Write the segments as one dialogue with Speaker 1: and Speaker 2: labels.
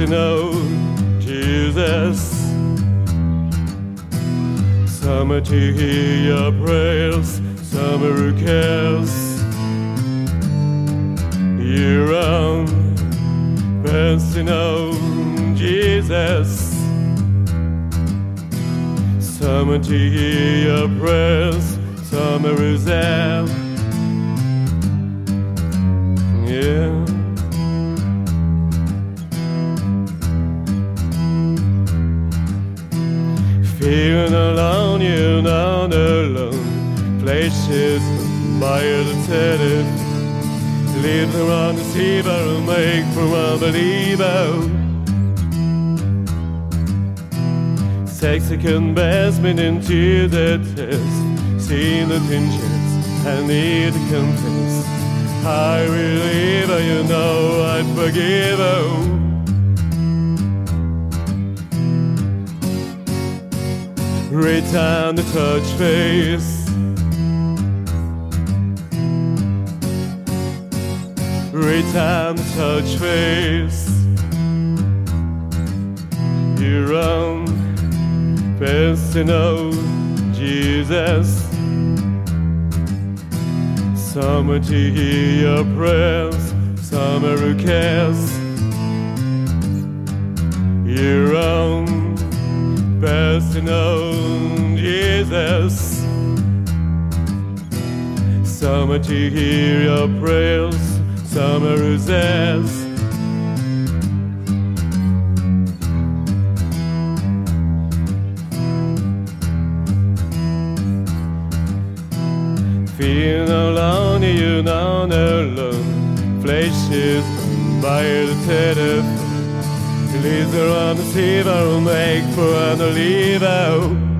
Speaker 1: to know Jesus. Summer to hear your prayers, summer who cares. Year round, best to know Jesus. Summer to hear your prayers, summer is there. Feeling alone, you're not alone. Places by the tenant. Live around the sea, and make for unbeliever. Second investment into the test. See the pinches and need to confess. I believe you know I'd forgive you. Return the touch face. Return the touch face. You run, best to know Jesus. Summer to hear your prayers, summer who cares. You run, best to. Summer to hear your prayers, summer who says. Feel alone, you're not alone. Flesh is by the telephone. Leads around the will make for unbeliever.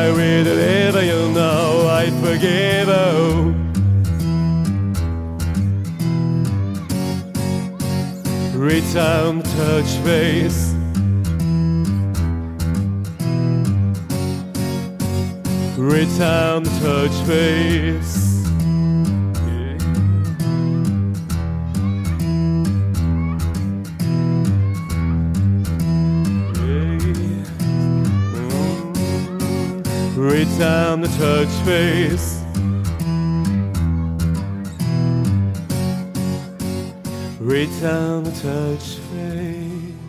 Speaker 1: I will deliver you know I forgive you. Return, touch base. Return, touch base. Return the touch face. Return the touch face.